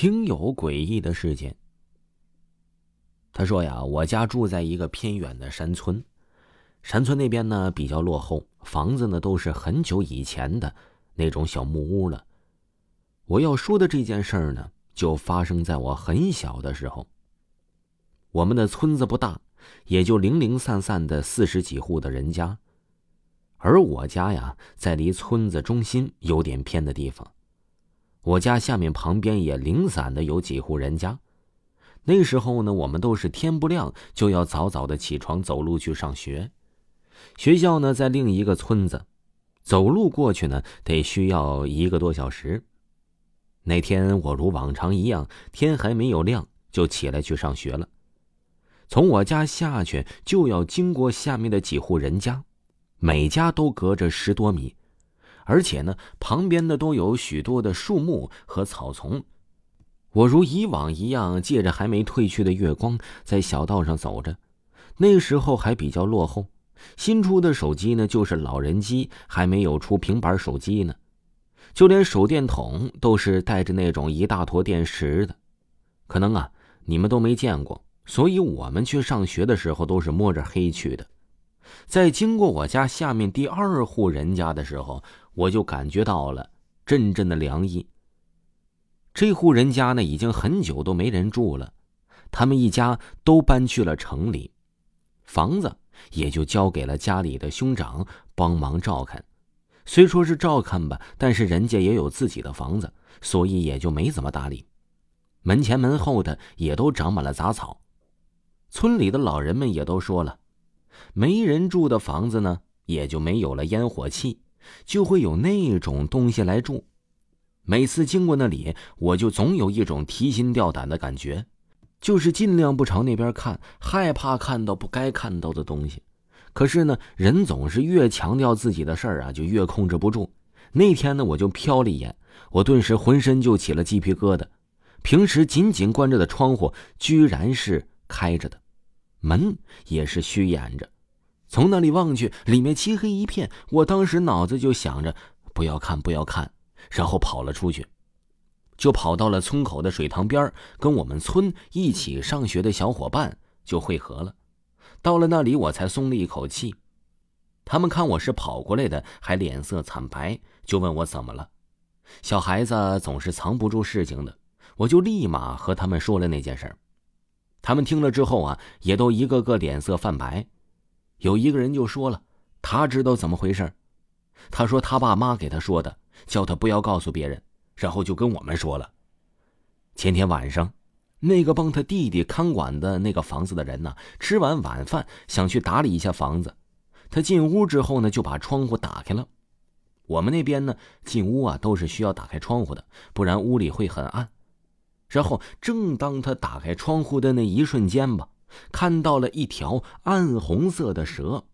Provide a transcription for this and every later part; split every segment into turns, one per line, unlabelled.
听有诡异的事件。他说呀，我家住在一个偏远的山村，山村那边呢比较落后，房子呢都是很久以前的那种小木屋了。我要说的这件事儿呢，就发生在我很小的时候。我们的村子不大，也就零零散散的四十几户的人家，而我家呀，在离村子中心有点偏的地方。我家下面旁边也零散的有几户人家。那时候呢，我们都是天不亮就要早早的起床走路去上学，学校呢在另一个村子，走路过去呢得需要一个多小时。那天我如往常一样，天还没有亮就起来去上学了。从我家下去就要经过下面的几户人家，每家都隔着十多米，而且呢旁边的都有许多的树木和草丛。我如以往一样，借着还没褪去的月光，在小道上走着。那时候还比较落后，新出的手机呢就是老人机，还没有出平板手机呢。就连手电筒都是带着那种一大坨电池的，可能啊你们都没见过，所以我们去上学的时候都是摸着黑去的。在经过我家下面第二户人家的时候，我就感觉到了阵阵的凉意。这户人家呢已经很久都没人住了，他们一家都搬去了城里，房子也就交给了家里的兄长帮忙照看。虽说是照看吧，但是人家也有自己的房子，所以也就没怎么搭理。门前门后的也都长满了杂草。村里的老人们也都说了，没人住的房子呢，也就没有了烟火气，就会有那种东西来住。每次经过那里，我就总有一种提心吊胆的感觉，就是尽量不朝那边看，害怕看到不该看到的东西。可是呢，人总是越强调自己的事儿啊，就越控制不住。那天呢，我就瞟了一眼，我顿时浑身就起了鸡皮疙瘩。平时紧紧关着的窗户，居然是开着的，门也是虚掩着。从那里望去，里面漆黑一片。我当时脑子就想着，不要看，不要看，然后跑了出去，就跑到了村口的水塘边，跟我们村一起上学的小伙伴就汇合了。到了那里，我才松了一口气。他们看我是跑过来的，还脸色惨白，就问我怎么了。小孩子总是藏不住事情的，我就立马和他们说了那件事他们听了之后啊，也都一个个脸色泛白。有一个人就说了，他知道怎么回事他说他爸妈给他说的，叫他不要告诉别人，然后就跟我们说了。前天晚上。那个帮他弟弟看管的那个房子的人呢，吃完晚饭想去打理一下房子。他进屋之后呢，就把窗户打开了。我们那边呢，进屋啊都是需要打开窗户的，不然屋里会很暗。然后正当他打开窗户的那一瞬间吧，看到了一条暗红色的蛇，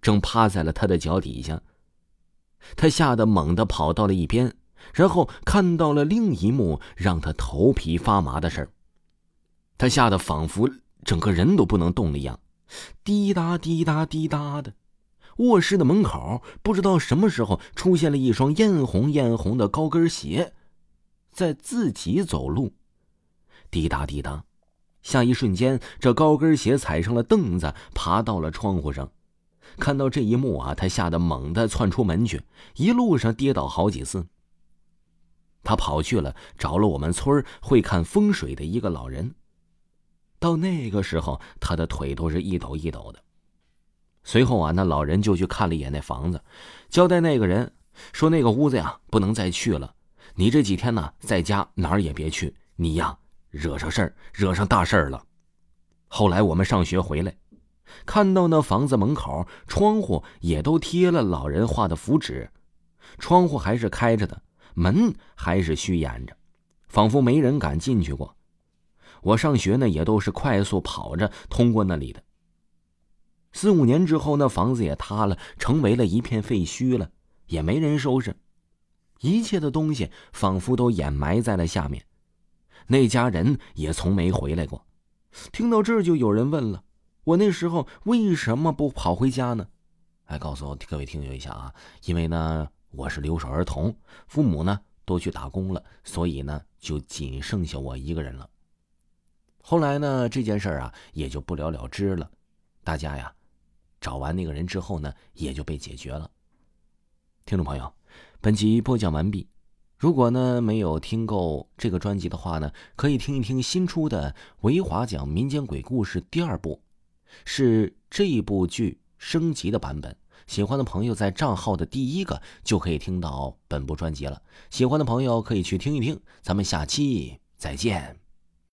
正趴在了他的脚底下。他吓得猛地跑到了一边，然后看到了另一幕让他头皮发麻的事儿。他吓得仿佛整个人都不能动了一样，滴答滴答滴答的。卧室的门口不知道什么时候出现了一双艳红艳红的高跟鞋，在自己走路，滴答滴答。下一瞬间，这高跟鞋踩上了凳子，爬到了窗户上。看到这一幕啊，他吓得猛地窜出门去，一路上跌倒好几次。他跑去了，找了我们村会看风水的一个老人。到那个时候，他的腿都是一抖一抖的。随后啊，那老人就去看了一眼那房子，交代那个人说：“那个屋子呀，不能再去了。你这几天呢，在家哪儿也别去，你呀，惹上事儿，惹上大事儿了。”后来我们上学回来，看到那房子门口窗户也都贴了老人画的符纸，窗户还是开着的，门还是虚掩着，仿佛没人敢进去过。我上学呢，也都是快速跑着通过那里的。四五年之后，那房子也塌了，成为了一片废墟了，也没人收拾，一切的东西仿佛都掩埋在了下面。那家人也从没回来过。听到这儿，就有人问了：我那时候为什么不跑回家呢？哎，告诉各位听友一下啊，因为呢，我是留守儿童，父母呢都去打工了，所以呢，就仅剩下我一个人了。后来呢，这件事儿啊，也就不了了之了。大家呀，找完那个人之后呢，也就被解决了。听众朋友，本集播讲完毕。如果呢没有听够这个专辑的话呢，可以听一听新出的《维华讲民间鬼故事》第二部，是这一部剧升级的版本。喜欢的朋友在账号的第一个就可以听到本部专辑了。喜欢的朋友可以去听一听。咱们下期再见。